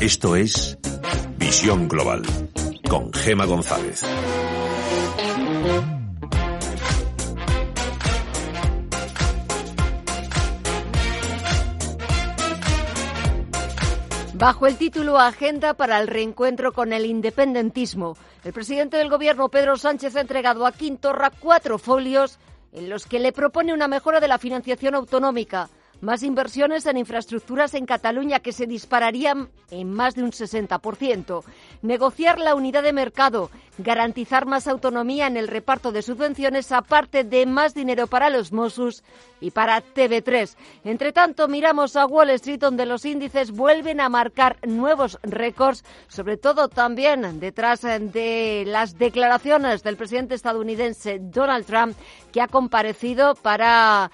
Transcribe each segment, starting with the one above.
Esto es Visión Global con Gema González. Bajo el título Agenda para el reencuentro con el independentismo, el presidente del Gobierno, Pedro Sánchez, ha entregado a Quintorra cuatro folios en los que le propone una mejora de la financiación autonómica, más inversiones en infraestructuras en Cataluña que se dispararían en más de un 60%. Negociar la unidad de mercado, garantizar más autonomía en el reparto de subvenciones, aparte de más dinero para los Mossos y para TV3. Entre tanto, miramos a Wall Street, donde los índices vuelven a marcar nuevos récords, sobre todo también detrás de las declaraciones del presidente estadounidense Donald Trump, que ha comparecido para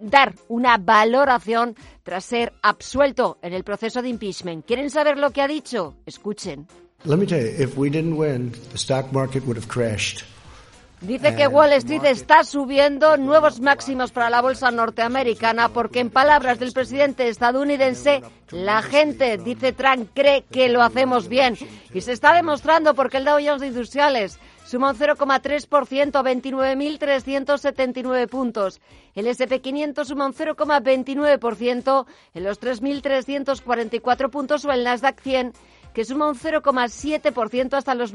dar una valoración tras ser absuelto en el proceso de impeachment. ¿Quieren saber lo que ha dicho? Escuchen. Dice que Wall Street está subiendo nuevos máximos para la bolsa norteamericana porque, en palabras del presidente estadounidense, la gente, dice Trump, cree que lo hacemos bien. Y se está demostrando porque el Dow Jones de Industriales suma un 0,3%, 29.379 puntos. El SP500 suma un 0,29% en los 3.344 puntos o el Nasdaq 100 que suma un 0,7% hasta los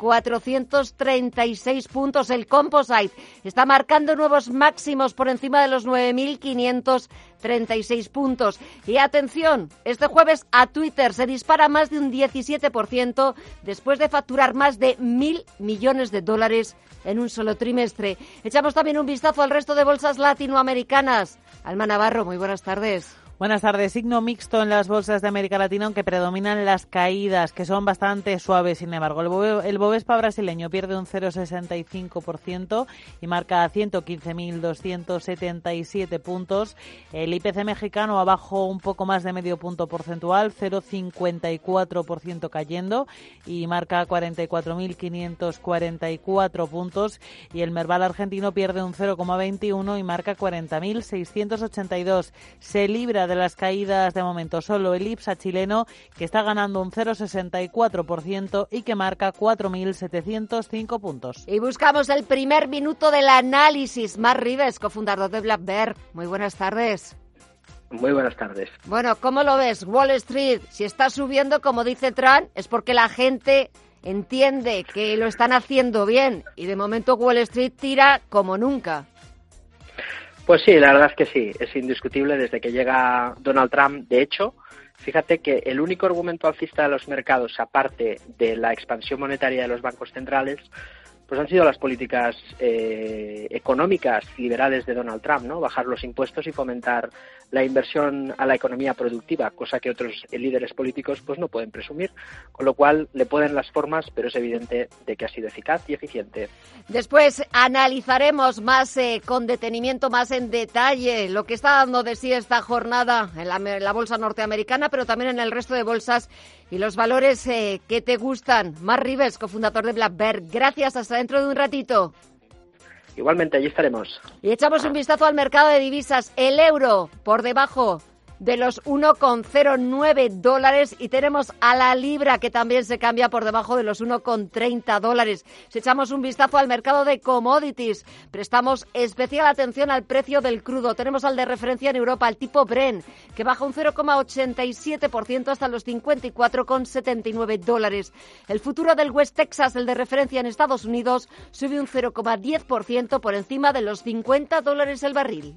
9.436 puntos. El Composite está marcando nuevos máximos por encima de los 9.536 puntos. Y atención, este jueves a Twitter se dispara más de un 17% después de facturar más de mil millones de dólares en un solo trimestre. Echamos también un vistazo al resto de bolsas latinoamericanas. Alma Navarro, muy buenas tardes. Buenas tardes. Signo mixto en las bolsas de América Latina, aunque predominan las caídas, que son bastante suaves, sin embargo. El, Bovespa brasileño pierde un 0,65% y marca 115.277 puntos. El IPC mexicano abajo un poco más de medio punto porcentual, 0,54% cayendo y marca 44.544 puntos. Y el Merval argentino pierde un 0,21 y marca 40.682. Se libra de las caídas de momento solo el IPSA chileno, que está ganando un 0,64% y que marca 4.705 puntos. Y buscamos el primer minuto del análisis. Mar Rives, cofundador de Black Bear. Muy buenas tardes. Muy buenas tardes. Bueno, ¿cómo lo ves? Wall Street, si está subiendo, como dice Trump, es porque la gente entiende que lo están haciendo bien y de momento Wall Street tira como nunca. Pues sí, la verdad es que sí, es indiscutible desde que llega Donald Trump. De hecho, fíjate que el único argumento alcista de los mercados, aparte de la expansión monetaria de los bancos centrales, pues han sido las políticas eh, económicas liberales de Donald Trump, ¿no? Bajar los impuestos y fomentar la inversión a la economía productiva, cosa que otros líderes políticos pues no pueden presumir, con lo cual le pueden las formas, pero es evidente de que ha sido eficaz y eficiente. Después analizaremos más eh, con detenimiento, más en detalle lo que está dando de sí esta jornada en la, bolsa norteamericana, pero también en el resto de bolsas y los valores eh, que te gustan. Mar Rives, cofundador de Black Bear, gracias, hasta dentro de un ratito. Igualmente, allí estaremos. Y echamos un vistazo al mercado de divisas. El euro por debajo de los 1,09 dólares y tenemos a la libra que también se cambia por debajo de los 1,30 dólares. Si echamos un vistazo al mercado de commodities, prestamos especial atención al precio del crudo. Tenemos al de referencia en Europa, el tipo Bren, que baja un 0,87% hasta los 54,79 dólares. El futuro del West Texas, el de referencia en Estados Unidos, sube un 0,10% por encima de los 50 dólares el barril.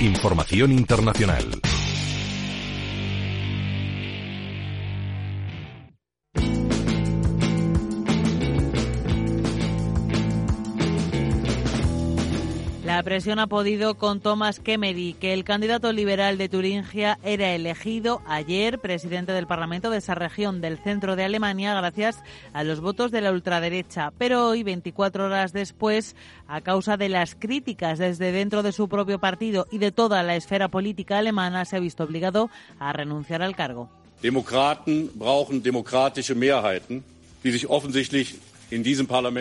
Información internacional. La presión ha podido con Thomas Kemmery, que el candidato liberal de Turingia era elegido ayer presidente del Parlamento de esa región del centro de Alemania gracias a los votos de la ultraderecha. Pero hoy, 24 horas después, a causa de las críticas desde dentro de su propio partido y de toda la esfera política alemana, se ha visto obligado a renunciar al cargo. Brauchen demokratische Mehrheiten, die sich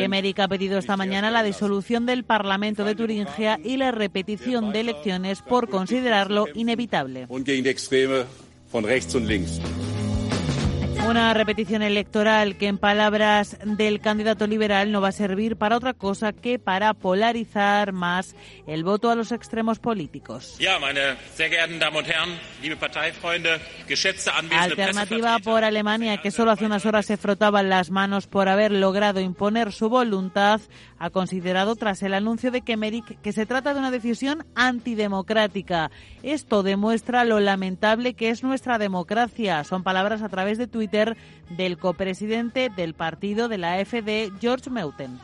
Emerick ha pedido esta mañana la disolución del Parlamento de Turingia y la repetición de elecciones por considerarlo inevitable. Una repetición electoral que, en palabras del candidato liberal, no va a servir para otra cosa que para polarizar más el voto a los extremos políticos. Alternativa por Alemania, que solo hace unas horas se frotaban las manos por haber logrado imponer su voluntad, ha considerado tras el anuncio de Kemerick que se trata de una decisión antidemocrática. Esto demuestra lo lamentable que es nuestra democracia. Son palabras a través de Twitter del copresidente del partido de la AfD, George Meuthen.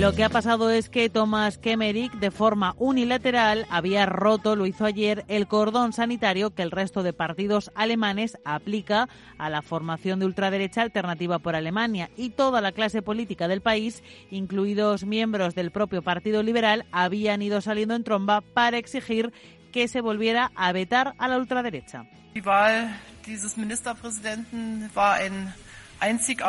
Lo que ha pasado es que Thomas Kemmerich, de forma unilateral, había roto, lo hizo ayer, el cordón sanitario que el resto de partidos alemanes aplica a la formación de ultraderecha alternativa por Alemania. Y toda la clase política del país, incluidos miembros del propio Partido Liberal, habían ido saliendo en tromba para exigir que se volviera a vetar a la ultraderecha.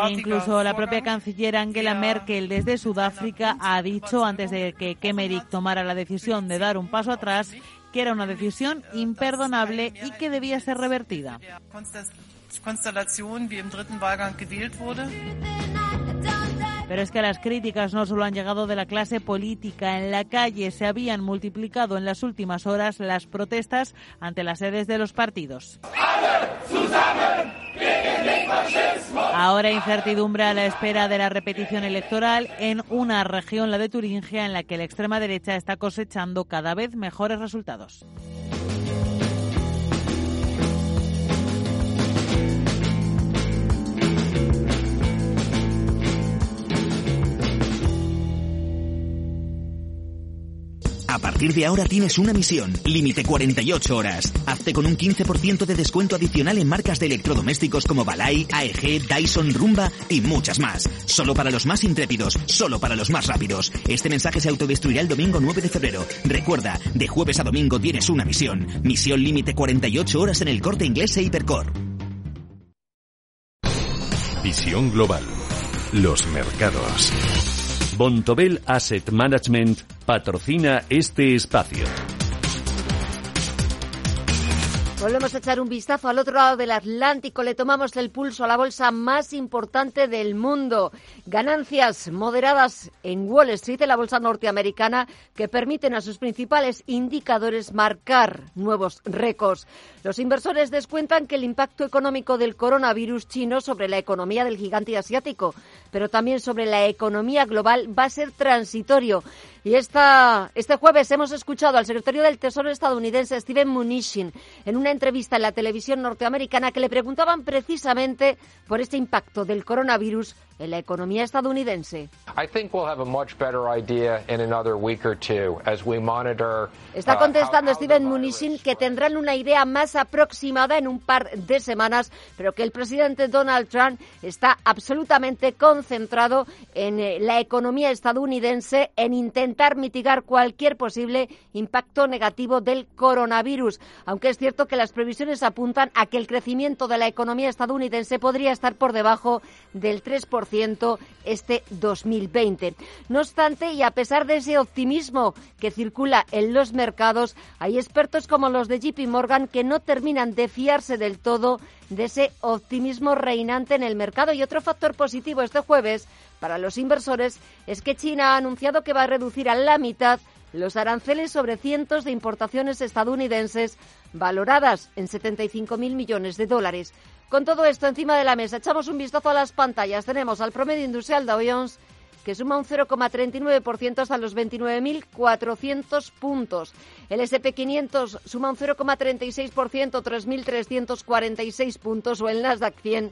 Incluso la propia canciller Angela Merkel desde Sudáfrica ha dicho antes de que Kemmerich tomara la decisión de dar un paso atrás que era una decisión imperdonable y que debía ser revertida. Pero es que las críticas no solo han llegado de la clase política. En la calle se habían multiplicado en las últimas horas las protestas ante las sedes de los partidos. Ahora incertidumbre a la espera de la repetición electoral en una región, la de Turingia, en la que la extrema derecha está cosechando cada vez mejores resultados. A partir de ahora tienes una misión, límite 48 horas. Hazte con un 15% de descuento adicional en marcas de electrodomésticos como Balay, AEG, Dyson, Rumba y muchas más. Solo para los más intrépidos, solo para los más rápidos. Este mensaje se autodestruirá el domingo 9 de febrero. Recuerda, de jueves a domingo tienes una misión. Misión límite 48 horas en el corte inglés e Hipercore. Visión global. Los mercados. Bontobel Asset Management patrocina este espacio. Volvemos a echar un vistazo al otro lado del Atlántico. Le tomamos el pulso a la bolsa más importante del mundo. Ganancias moderadas en Wall Street, la bolsa norteamericana, que permiten a sus principales indicadores marcar nuevos récords. Los inversores descuentan que el impacto económico del coronavirus chino sobre la economía del gigante asiático, pero también sobre la economía global, va a ser transitorio. Y esta, este jueves hemos escuchado al secretario del Tesoro estadounidense, Steven Mnuchin, en una entrevista en la televisión norteamericana que le preguntaban precisamente por este impacto del coronavirus en la economía estadounidense. Está contestando Steven Mnuchin que tendrán una idea más aproximada en un par de semanas, pero que el presidente Donald Trump está absolutamente concentrado en eh, la economía estadounidense, en intentar mitigar cualquier posible impacto negativo del coronavirus, aunque es cierto que las previsiones apuntan a que el crecimiento de la economía estadounidense podría estar por debajo del 3% este 2020. No obstante, y a pesar de ese optimismo que circula en los mercados, hay expertos como los de JP Morgan que no terminan de fiarse del todo de ese optimismo reinante en el mercado. Y otro factor positivo este jueves para los inversores es que China ha anunciado que va a reducir a la mitad los aranceles sobre cientos de importaciones estadounidenses valoradas en 75.000 millones de dólares. Con todo esto encima de la mesa, echamos un vistazo a las pantallas. Tenemos al promedio industrial Dow Jones que suma un 0,39% hasta los 29.400 puntos. El SP500 suma un 0,36%, 3.346 puntos, o el Nasdaq 100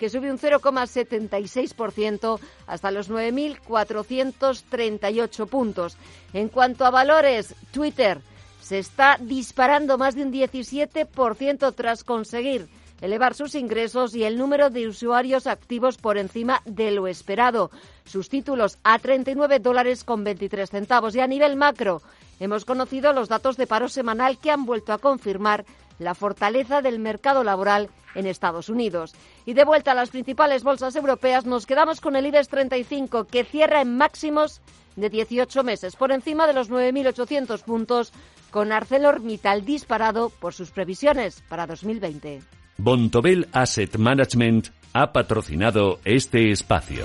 que sube un 0,76% hasta los 9.438 puntos. En cuanto a valores, Twitter se está disparando más de un 17% tras conseguir elevar sus ingresos y el número de usuarios activos por encima de lo esperado. Sus títulos a 39 dólares con 23 centavos. Y a nivel macro, hemos conocido los datos de paro semanal que han vuelto a confirmar la fortaleza del mercado laboral en Estados Unidos. Y de vuelta a las principales bolsas europeas, nos quedamos con el IBEX 35, que cierra en máximos de 18 meses, por encima de los 9.800 puntos, con ArcelorMittal disparado por sus previsiones para 2020. Bontobel Asset Management ha patrocinado este espacio.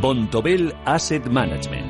Bontobel Asset Management.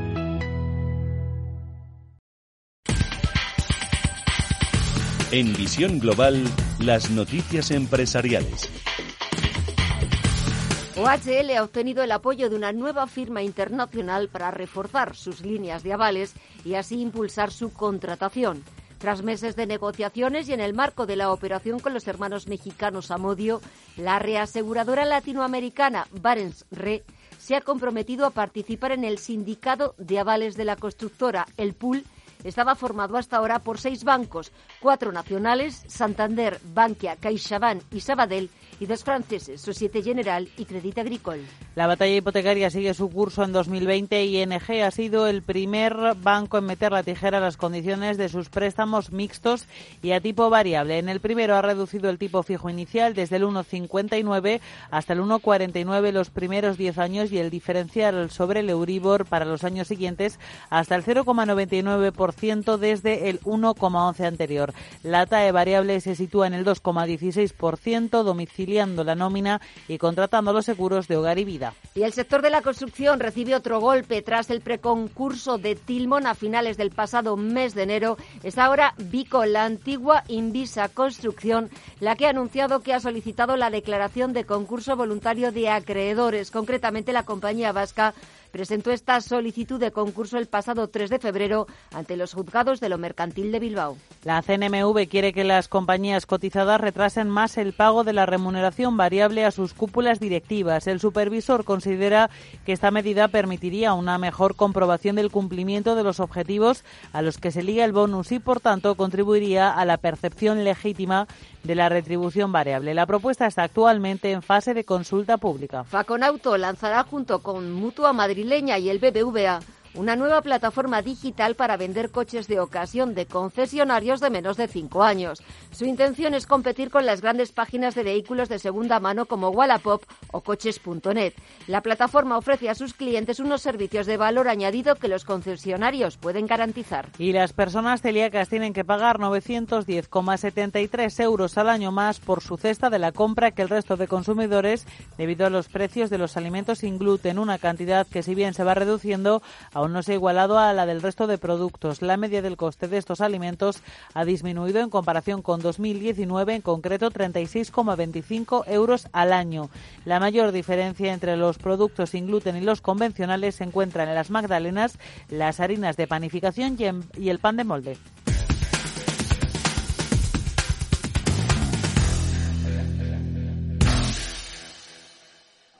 En Visión Global, las noticias empresariales. OHL ha obtenido el apoyo de una nueva firma internacional para reforzar sus líneas de avales y así impulsar su contratación. Tras meses de negociaciones y en el marco de la operación con los hermanos mexicanos Amodio, la reaseguradora latinoamericana Barents Re se ha comprometido a participar en el sindicado de avales de la constructora, el pool estaba formado hasta ahora por seis bancos, cuatro nacionales, Santander, Bankia, CaixaBank y Sabadell, y dos franceses, Societe General y Crédit Agricole. La batalla hipotecaria sigue su curso en 2020 y ING ha sido el primer banco en meter la tijera a las condiciones de sus préstamos mixtos y a tipo variable. En el primero ha reducido el tipo fijo inicial desde el 1,59 hasta el 1,49 los primeros 10 años y el diferencial sobre el Euribor para los años siguientes hasta el 0,99% desde el 1,11 anterior. La TAE variable se sitúa en el 2,16%, domicilio la nómina y contratando los seguros de hogar y vida. Y el sector de la construcción recibe otro golpe tras el preconcurso de Tilmon a finales del pasado mes de enero. Es ahora Vico, la antigua Invisa Construcción, la que ha anunciado que ha solicitado la declaración de concurso voluntario de acreedores, concretamente la compañía vasca presentó esta solicitud de concurso el pasado 3 de febrero ante los juzgados de lo mercantil de Bilbao. La CNMV quiere que las compañías cotizadas retrasen más el pago de la remuneración variable a sus cúpulas directivas. El supervisor considera que esta medida permitiría una mejor comprobación del cumplimiento de los objetivos a los que se liga el bonus y, por tanto, contribuiría a la percepción legítima de la retribución variable. La propuesta está actualmente en fase de consulta pública. Faconauto lanzará junto con Mutua Madrileña y el BBVA una nueva plataforma digital para vender coches de ocasión de concesionarios de menos de cinco años. Su intención es competir con las grandes páginas de vehículos de segunda mano como Wallapop o coches.net. La plataforma ofrece a sus clientes unos servicios de valor añadido que los concesionarios pueden garantizar. Y las personas celíacas tienen que pagar 910,73 euros al año más por su cesta de la compra que el resto de consumidores debido a los precios de los alimentos sin gluten, una cantidad que si bien se va reduciendo, aún no se ha igualado a la del resto de productos. La media del coste de estos alimentos ha disminuido en comparación con 2019, en concreto 36,25 euros al año. La mayor diferencia entre los productos sin gluten y los convencionales se encuentra en las magdalenas, las harinas de panificación y el pan de molde.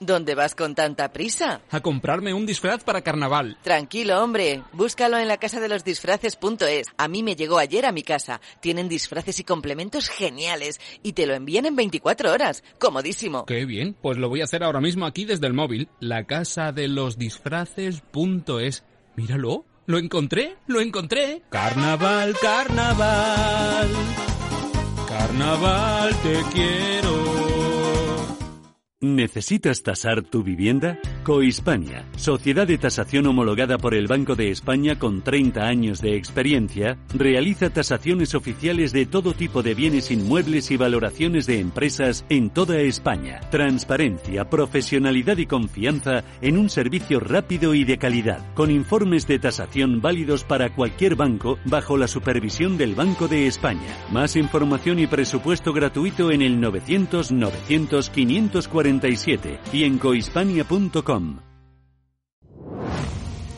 ¿Dónde vas con tanta prisa? A comprarme un disfraz para carnaval. Tranquilo, hombre. Búscalo en la casa de los disfraces.es. A mí me llegó ayer a mi casa. Tienen disfraces y complementos geniales y te lo envían en 24 horas. Comodísimo. Qué bien. Pues lo voy a hacer ahora mismo aquí desde el móvil. La casa de los disfraces.es. Míralo. Lo encontré. Lo encontré. Carnaval, carnaval. Carnaval, te quiero. ¿Necesitas tasar tu vivienda? Cohispania, sociedad de tasación homologada por el Banco de España con 30 años de experiencia, realiza tasaciones oficiales de todo tipo de bienes inmuebles y valoraciones de empresas en toda España. Transparencia, profesionalidad y confianza en un servicio rápido y de calidad, con informes de tasación válidos para cualquier banco bajo la supervisión del Banco de España. Más información y presupuesto gratuito en el 900 900 547 y en cohispania.com.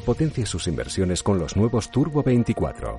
Potencia sus inversiones con los nuevos Turbo 24.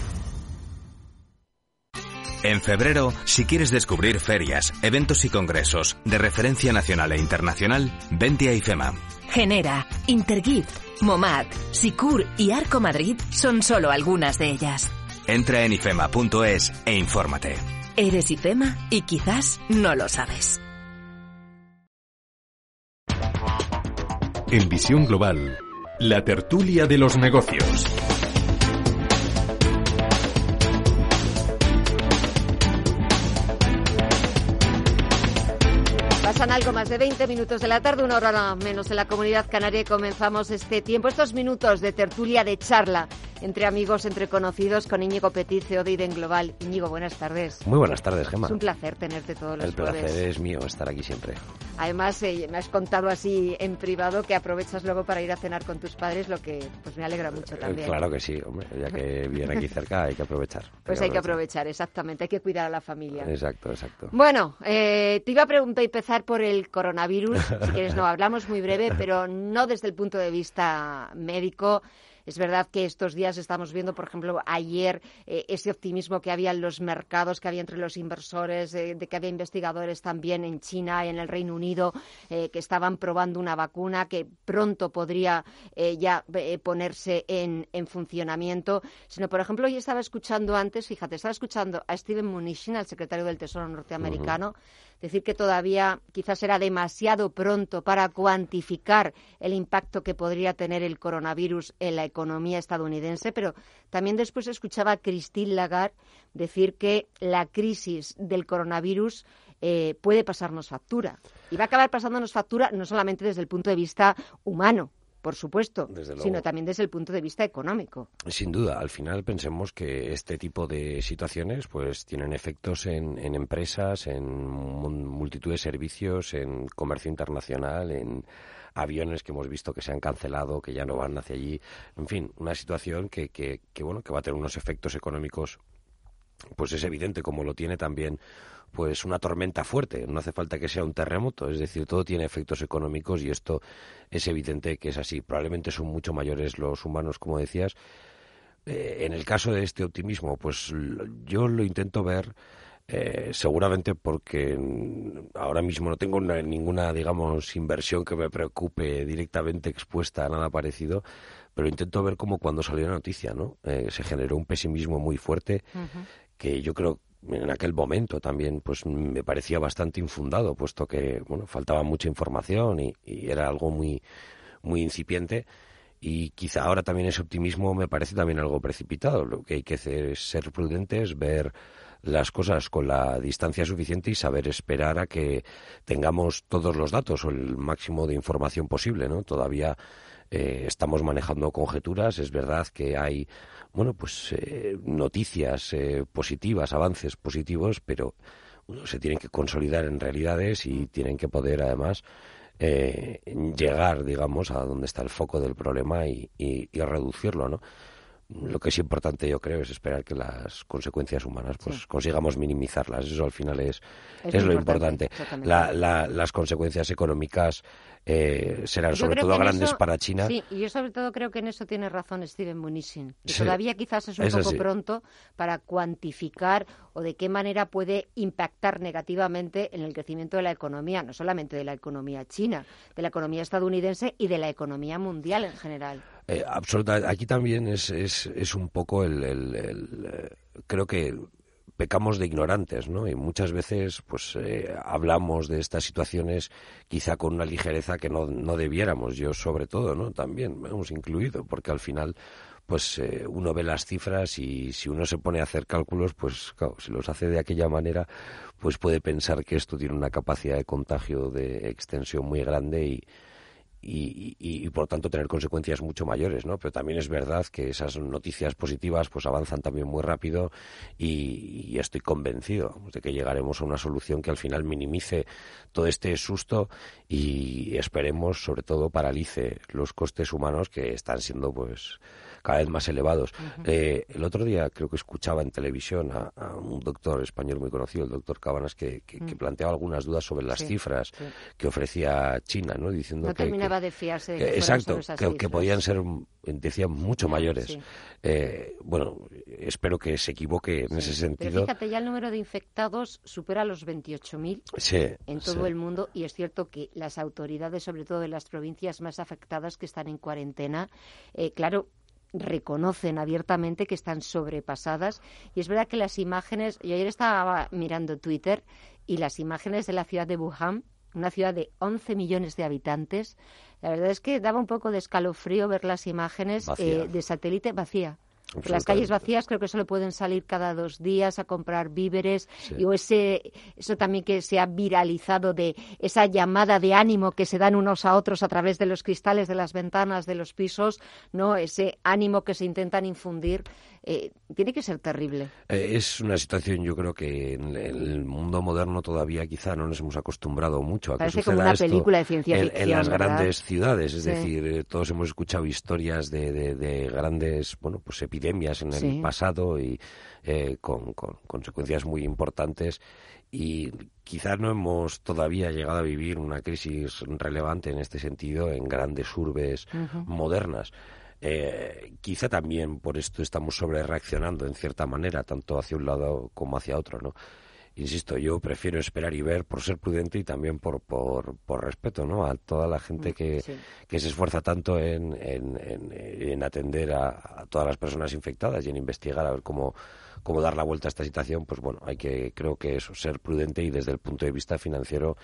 En febrero, si quieres descubrir ferias, eventos y congresos de referencia nacional e internacional, vente a IFEMA. Genera, Intergift, Momad, Sicur y Arco Madrid son solo algunas de ellas. Entra en ifema.es e infórmate. Eres IFEMA y quizás no lo sabes. En Visión Global, la tertulia de los negocios. Algo más de 20 minutos de la tarde, una hora menos en la comunidad canaria y comenzamos este tiempo, estos minutos de tertulia, de charla entre amigos, entre conocidos, con Íñigo Petit, CEO de Iden Global. Íñigo, buenas tardes. Muy buenas tardes, Gemma. Es un placer tenerte todos los El placer es mío estar aquí siempre. Además, eh, me has contado así en privado que aprovechas luego para ir a cenar con tus padres, lo que pues me alegra mucho también. Claro que sí, hombre, ya que viene aquí cerca hay que aprovechar. Pues hay que aprovechar, exactamente, hay que cuidar a la familia. Exacto, exacto. Bueno, eh, te iba a preguntar y empezar por el coronavirus, si quieres no, hablamos muy breve, pero no desde el punto de vista médico, es verdad que estos días estamos viendo, por ejemplo, ayer eh, ese optimismo que había en los mercados, que había entre los inversores, eh, de que había investigadores también en China y en el Reino Unido eh, que estaban probando una vacuna que pronto podría ya ponerse en, funcionamiento. Sino, por ejemplo, yo estaba escuchando antes, fíjate, estaba escuchando a Steven Mnuchin, al secretario del Tesoro norteamericano, decir que todavía quizás era demasiado pronto para cuantificar el impacto que podría tener el coronavirus en la economía estadounidense, pero también después escuchaba a Christine Lagarde decir que la crisis del coronavirus eh, puede pasarnos factura. Y va a acabar pasándonos factura no solamente desde el punto de vista humano, por supuesto, sino también desde el punto de vista económico. Sin duda, al final pensemos que este tipo de situaciones pues tienen efectos en, en empresas, en multitud de servicios, en comercio internacional, en aviones que hemos visto que se han cancelado, que ya no van hacia allí. En fin, una situación que, que, que bueno, que va a tener unos efectos económicos pues es evidente como lo tiene también pues una tormenta fuerte, no hace falta que sea un terremoto, es decir, todo tiene efectos económicos y esto es evidente que es así. Probablemente son mucho mayores los humanos, como decías. Eh, en el caso de este optimismo, pues yo lo intento ver eh, seguramente porque ahora mismo no tengo ninguna, digamos, inversión que me preocupe directamente expuesta a nada parecido, pero intento ver como cuando salió la noticia, ¿no? Eh, se generó un pesimismo muy fuerte que yo creo en aquel momento también pues me parecía bastante infundado puesto que bueno faltaba mucha información y, era algo muy muy incipiente. Y quizá ahora también ese optimismo me parece también algo precipitado. Lo que hay que hacer es ser prudentes ver las cosas con la distancia suficiente y saber esperar a que tengamos todos los datos o el máximo de información posible no todavía eh, estamos manejando conjeturas es verdad que hay bueno, pues eh, noticias eh, positivas, avances positivos, pero se tienen que consolidar en realidades y tienen que poder además llegar, digamos, a donde está el foco del problema y, y, y reducirlo, ¿no? lo que es importante yo creo es esperar que las consecuencias humanas pues consigamos minimizarlas. Eso al final es, es, lo importante, las consecuencias económicas eh, serán sobre todo grandes para China sí y yo sobre todo creo que en eso tiene razón Steven Munisin todavía quizás es un poco pronto para cuantificar o de qué manera puede impactar negativamente en el crecimiento de la economía no solamente de la economía china de la economía estadounidense y de la economía mundial en general Eh, absolutamente. Aquí también es, es, es un poco el, el, creo que pecamos de ignorantes, ¿no? Y muchas veces, pues, eh, hablamos de estas situaciones quizá con una ligereza que no, no debiéramos. Yo, sobre todo, ¿no? También, hemos incluido, porque al final, pues, eh, uno ve las cifras y si uno se pone a hacer cálculos, pues, claro, si los hace de aquella manera, pues puede pensar que esto tiene una capacidad de contagio de extensión muy grande y, y, y, por tanto tener consecuencias mucho mayores, ¿no? Pero también es verdad que esas noticias positivas pues avanzan también muy rápido y, estoy convencido de que llegaremos a una solución que al final minimice todo este susto y esperemos sobre todo paralice los costes humanos que están siendo pues cada vez más elevados. Eh, el otro día creo que escuchaba en televisión a, un doctor español muy conocido, el doctor Cabanas, que, mm. planteaba algunas dudas sobre las cifras que ofrecía China, ¿no? Diciendo no que, terminaba de fiarse de que, exacto, que, podían ser, decía, mucho mayores. Eh, bueno, espero que se equivoque en ese sentido. Pero fíjate, ya el número de infectados supera los 28.000 en todo el mundo y es cierto que las autoridades, sobre todo de las provincias más afectadas que están en cuarentena, eh, claro, reconocen abiertamente que están sobrepasadas. Y es verdad que las imágenes, yo ayer estaba mirando Twitter y las imágenes de la ciudad de Wuhan, una ciudad de 11 millones de habitantes, la verdad es que daba un poco de escalofrío ver las imágenes eh, de satélite vacía. Las calles vacías creo que solo pueden salir cada dos días a comprar víveres y o ese, eso también que se ha viralizado de esa llamada de ánimo que se dan unos a otros a través de los cristales de las ventanas de los pisos, no ese ánimo que se intentan infundir eh, tiene que ser terrible. Eh, es una situación, yo creo que en el mundo moderno todavía quizá no nos hemos acostumbrado mucho a Parece que suceda como una esto película de ciencia en, ficción, en las ¿verdad? grandes ciudades. Es decir, eh, todos hemos escuchado historias de, de, grandes, bueno, pues epidemias en el pasado y con, con consecuencias muy importantes y quizás no hemos todavía llegado a vivir una crisis relevante en este sentido en grandes urbes modernas. Eh, quizá también por esto estamos sobre reaccionando en cierta manera, tanto hacia un lado como hacia otro, ¿no? Insisto, yo prefiero esperar y ver por ser prudente y también por, por, por respeto, ¿no? A toda la gente mm, que, que se esfuerza tanto en, en, en, atender a, a, todas las personas infectadas y en investigar a ver cómo, cómo dar la vuelta a esta situación, pues bueno, hay que, creo que eso, ser prudente y desde el punto de vista financiero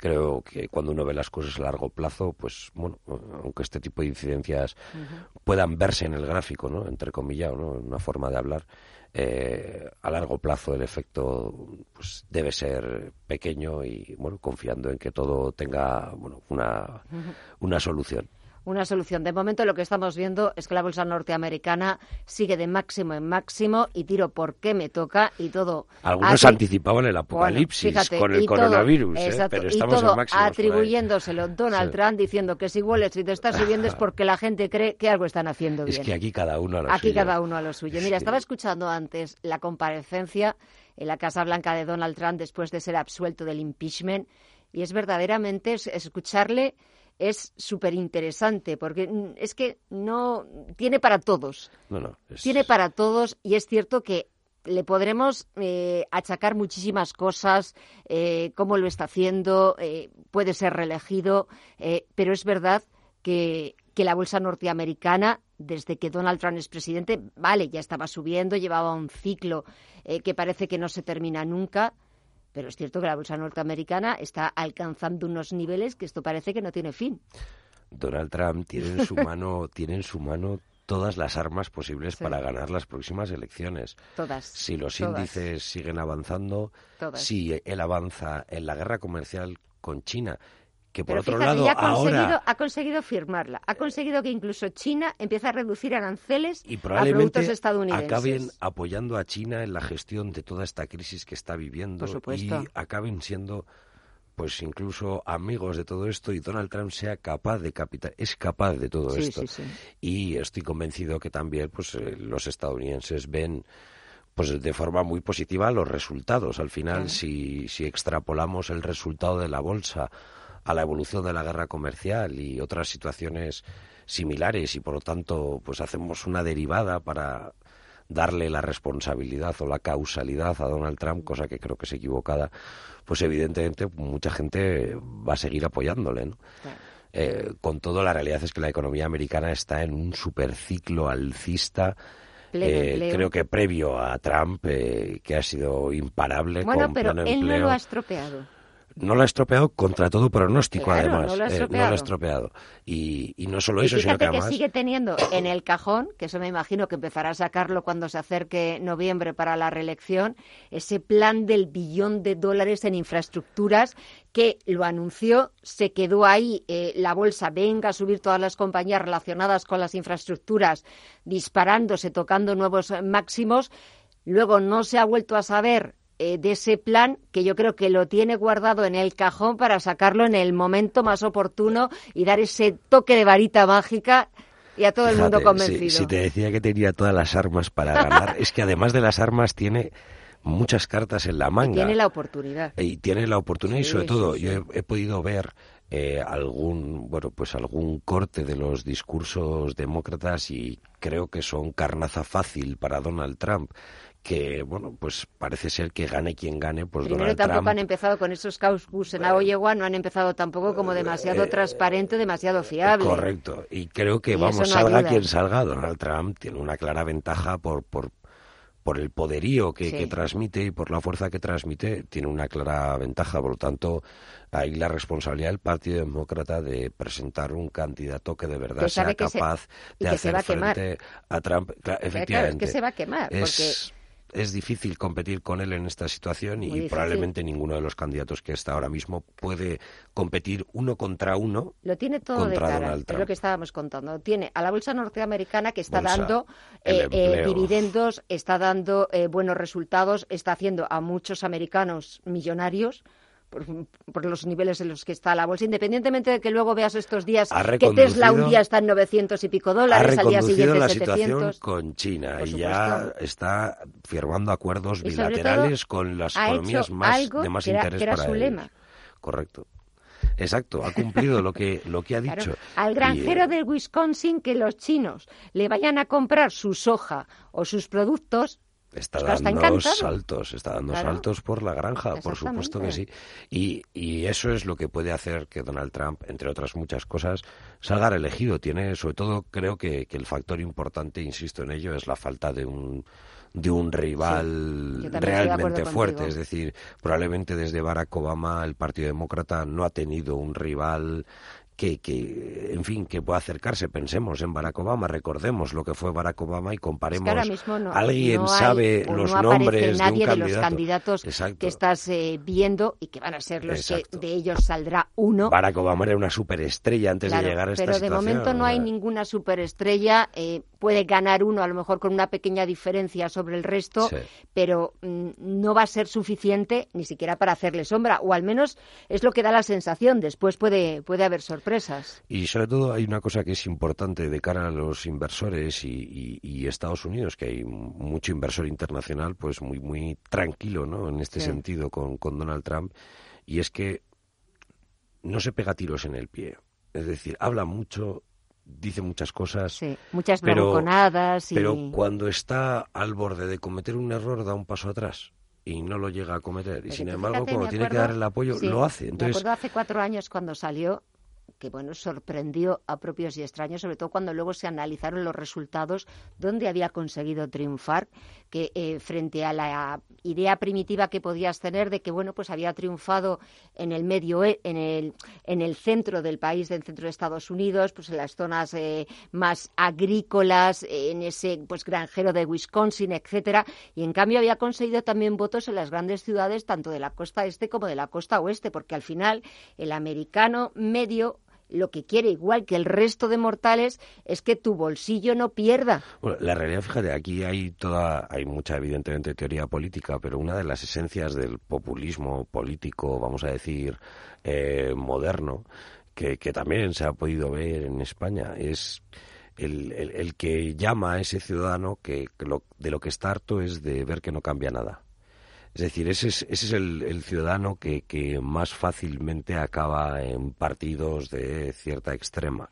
creo que cuando uno ve las cosas a largo plazo, pues bueno, aunque este tipo de incidencias puedan verse en el gráfico, ¿no? Entre comillas, ¿no? Una forma de hablar, eh, a largo plazo el efecto pues debe ser pequeño y bueno, confiando en que todo tenga bueno, una, una solución una solución. De momento lo que estamos viendo es que la bolsa norteamericana sigue de máximo en máximo y tiro por qué me toca y todo. Algunos anticipaban el apocalipsis con el coronavirus, ¿eh? pero estamos todo en máximo. atribuyéndoselo Donald Trump diciendo que si Wall Street está subiendo es porque la gente cree que algo están haciendo bien. Es que aquí cada uno a lo aquí cada uno a lo suyo. Mira, estaba escuchando antes la comparecencia en la Casa Blanca de Donald Trump después de ser absuelto del impeachment y es verdaderamente escucharle es súper interesante porque mm, es que no tiene para todos. No, no, Tiene para todos y es cierto que le podremos eh, achacar muchísimas cosas, eh, cómo lo está haciendo, eh, puede ser reelegido, pero es verdad que, que la bolsa norteamericana, desde que Donald Trump es presidente, vale, ya estaba subiendo, llevaba un ciclo que parece que no se termina nunca, pero es cierto que la bolsa norteamericana está alcanzando unos niveles que esto parece que no tiene fin. Donald Trump tiene en su mano, tiene en su mano todas las armas posibles para ganar las próximas elecciones. Todas. Si los índices siguen avanzando, si él avanza en la guerra comercial con China, que por otro lado ha conseguido, ha conseguido firmarla, ha conseguido que incluso China empiece a reducir aranceles y a productos estadounidenses. acaben apoyando a China en la gestión de toda esta crisis que está viviendo y acaben siendo pues incluso amigos de todo esto y Donald Trump sea capaz de capital es capaz de todo esto. y estoy convencido que también pues eh, los estadounidenses ven pues de forma muy positiva los resultados. Al final si si extrapolamos el resultado de la bolsa a la evolución de la guerra comercial y otras situaciones similares y por lo tanto pues hacemos una derivada para darle la responsabilidad o la causalidad a Donald Trump, cosa que creo que es equivocada, pues evidentemente mucha gente va a seguir apoyándole, ¿no? eh, con todo, la realidad es que la economía americana está en un superciclo alcista. Eh, creo que previo a Trump, eh, que ha sido imparable. Bueno, pero él no lo ha estropeado no lo ha estropeado contra todo pronóstico, además. No lo, ha eh, estropeado. Y, no solo eso, sino que además... sigue teniendo en el cajón, que eso me imagino que empezará a sacarlo cuando se acerque noviembre para la reelección, ese plan del billón de dólares en infraestructuras que lo anunció, se quedó ahí eh, la bolsa, venga a subir todas las compañías relacionadas con las infraestructuras, disparándose, tocando nuevos máximos. Luego no se ha vuelto a saber eh, de ese plan que yo creo que lo tiene guardado en el cajón para sacarlo en el momento más oportuno y dar ese toque de varita mágica y a todo el mundo convencido. Si, te decía que tenía todas las armas para ganar, es que además de las armas tiene muchas cartas en la manga. Y tiene la oportunidad. Y tiene la oportunidad y sobre todo yo he, podido ver eh, algún bueno pues algún corte de los discursos demócratas y creo que son carnaza fácil para Donald Trump que bueno pues parece ser que gane quien gane pues Primero tampoco han empezado con esos caucus en Iowa no han empezado tampoco como demasiado eh, transparente demasiado fiable correcto y creo que vamos salga quien salga Donald Trump tiene una clara ventaja por por por el poderío que, transmite y por la fuerza que transmite, tiene una clara ventaja. Por lo tanto, hay la responsabilidad del Partido Demócrata de presentar un candidato que de verdad sea capaz de hacer frente a Trump. efectivamente. que se va a quemar. Porque es difícil competir con él en esta situación y probablemente ninguno de los candidatos que está ahora mismo puede competir uno contra uno. Lo tiene todo de cara, es lo que estábamos contando. Tiene a la bolsa norteamericana que está dando eh, eh, dividendos, está dando eh, buenos resultados, está haciendo a muchos americanos millonarios por, los niveles en los que está la bolsa, independientemente de que luego veas estos días que Tesla un día está en 900 y pico dólares, al día siguiente la 700. situación con China y ya está firmando acuerdos bilaterales con las economías más, de más interés para su lema. Correcto. Exacto, ha cumplido lo que, lo que ha dicho. Al granjero de Wisconsin que los chinos le vayan a comprar su soja o sus productos, Está dando saltos, está dando saltos por la granja, por supuesto que sí. Y, y eso es lo que puede hacer que Donald Trump, entre otras muchas cosas, salga elegido. Tiene, sobre todo, creo que, que el factor importante, insisto en ello, es la falta de un de un rival realmente fuerte. Es decir, probablemente desde Barack Obama el Partido Demócrata no ha tenido un rival que, que, en fin, que pueda acercarse. Pensemos en Barack Obama, recordemos lo que fue Barack Obama y comparemos. Alguien sabe los nombres de, nadie de los candidatos que estás eh, viendo y que van a ser los que de ellos saldrá uno. Barack Obama era una superestrella antes de llegar a esta pero situación. Pero de momento no hay ninguna superestrella. Eh, puede ganar uno, a lo mejor con una pequeña diferencia sobre el resto, pero mm, no va a ser suficiente ni siquiera para hacerle sombra, o al menos es lo que da la sensación. Después puede, puede haber sorpresas. Y sobre todo hay una cosa que es importante de cara a los inversores y, Estados Unidos, que hay mucho inversor internacional, pues muy, muy tranquilo, ¿no? En este sentido con, con Donald Trump, y es que no se pega tiros en el pie. Es decir, habla mucho, dice muchas cosas. Sí, muchas pero, Pero cuando está al borde de cometer un error, da un paso atrás y no lo llega a cometer. y sin embargo, cuando tiene que dar el apoyo, lo hace. Entonces, me acuerdo hace cuatro años cuando salió que bueno, sorprendió a propios y extraños, sobre todo cuando luego se analizaron los resultados, donde había conseguido triunfar, que eh, frente a la idea primitiva que podías tener de que bueno, pues había triunfado en el medio, e, en el, en el centro del país, del centro de Estados Unidos, pues en las zonas eh, más agrícolas, en ese pues granjero de Wisconsin, etcétera, y en cambio había conseguido también votos en las grandes ciudades, tanto de la costa este como de la costa oeste, porque al final el americano medio lo que quiere, igual que el resto de mortales, es que tu bolsillo no pierda. Bueno, la realidad, fíjate, aquí hay toda, hay mucha evidentemente teoría política, pero una de las esencias del populismo político, vamos a decir, eh, moderno, que, también se ha podido ver en España, es el, el, que llama a ese ciudadano que, de lo que está harto es de ver que no cambia nada. Es decir, ese es, ese es el, ciudadano que, que, más fácilmente acaba en partidos de cierta extrema.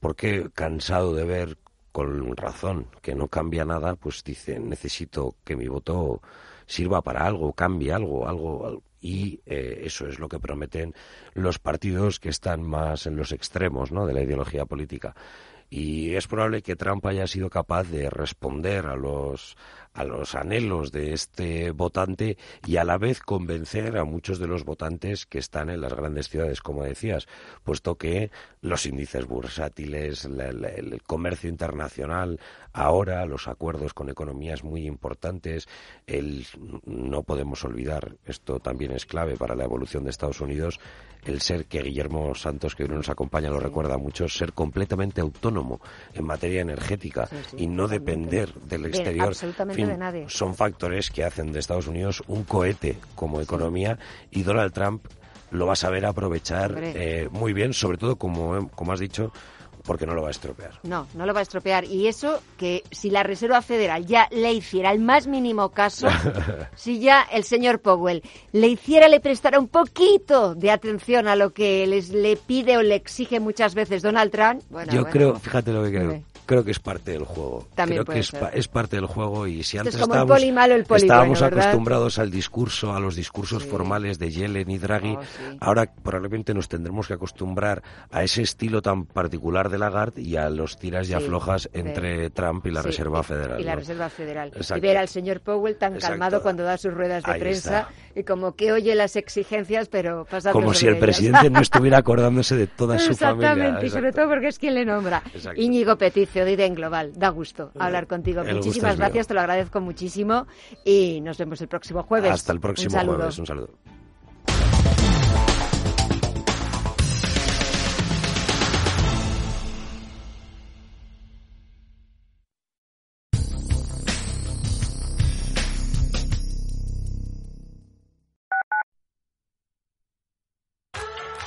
Porque cansado de ver con razón que no cambia nada, pues dice, necesito que mi voto sirva para algo, cambie algo, algo, y eh, eso es lo que prometen los partidos que están más en los extremos ¿no? de la ideología política. Y es probable que Trump haya sido capaz de responder a los a los anhelos de este votante y a la vez convencer a muchos de los votantes que están en las grandes ciudades, como decías, puesto que los índices bursátiles, el comercio internacional, ahora los acuerdos con economías muy importantes, el, no podemos olvidar, esto también es clave para la evolución de Estados Unidos, el ser que Guillermo Santos, que hoy nos acompaña, lo recuerda mucho, ser completamente autónomo en materia energética y no depender del exterior. Son factores que hacen de Estados Unidos un cohete como economía y Donald Trump lo va a saber aprovechar eh, muy bien, sobre todo, como, como has dicho, porque no lo va a estropear. No, no lo va a estropear. Y eso que si la Reserva Federal ya le hiciera el más mínimo caso, si ya el señor Powell le hiciera, le prestara un poquito de atención a lo que les, le pide o le exige muchas veces Donald Trump, bueno, Yo creo, fíjate lo que creo creo que es parte del juego. creo que es, parte del juego y si antes estábamos, estábamos acostumbrados al discurso, a los discursos formales de Yellen y Draghi, oh, ahora probablemente nos tendremos que acostumbrar a ese estilo tan particular de Lagarde y a los tiras y aflojas entre Trump y la Reserva Federal. Y la Reserva Federal. Y ver al señor Powell tan calmado cuando da sus ruedas de prensa y como que oye las exigencias, pero pasa Como si el presidente no estuviera acordándose de toda su familia. Exactamente, y sobre todo porque es quien le nombra. Íñigo Peticio, de en Global. Da gusto hablar contigo. Muchísimas gracias, te lo agradezco muchísimo y nos vemos el próximo jueves. Hasta el próximo jueves, un saludo.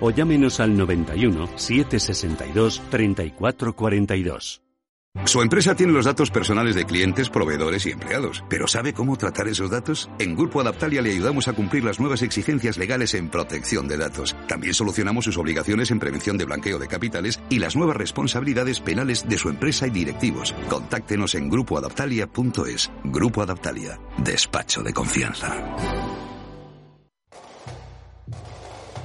o llámenos al 91 762 3442. Su empresa tiene los datos personales de clientes, proveedores y empleados, pero ¿sabe cómo tratar esos datos? En Grupo Adaptalia le ayudamos a cumplir las nuevas exigencias legales en protección de datos. También solucionamos sus obligaciones en prevención de blanqueo de capitales y las nuevas responsabilidades penales de su empresa y directivos. Contáctenos en grupoadaptalia.es. Grupo Adaptalia, despacho de confianza.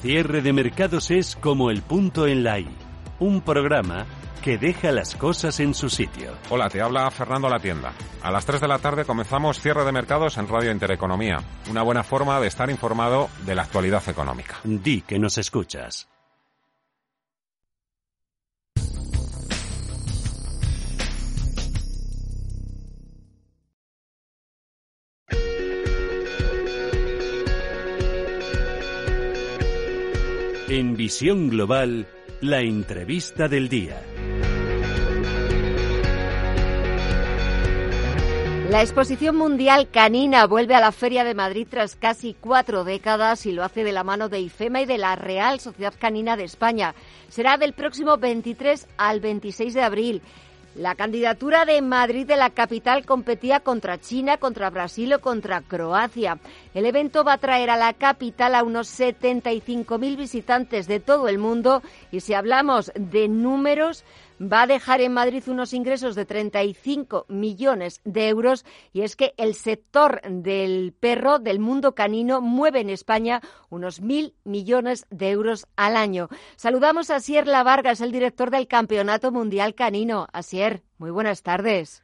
Cierre de mercados es como el punto en la I, un programa que deja las cosas en su sitio. Hola, te habla Fernando La Tienda. A las 3 de la tarde comenzamos cierre de mercados en Radio Intereconomía, una buena forma de estar informado de la actualidad económica. Di que nos escuchas. En Visión Global, la entrevista del día. La exposición mundial canina vuelve a la Feria de Madrid tras casi cuatro décadas y lo hace de la mano de IFEMA y de la Real Sociedad Canina de España. Será del próximo 23 al 26 de abril. La candidatura de Madrid de la capital competía contra China, contra Brasil o contra Croacia. El evento va a traer a la capital a unos 75.000 visitantes de todo el mundo y si hablamos de números, va a dejar en Madrid unos ingresos de 35 millones de euros y es que el sector del perro, del mundo canino, mueve en España unos mil millones de euros al año. Saludamos a Sier La Vargas, el director del Campeonato Mundial Canino. Asier, muy buenas tardes.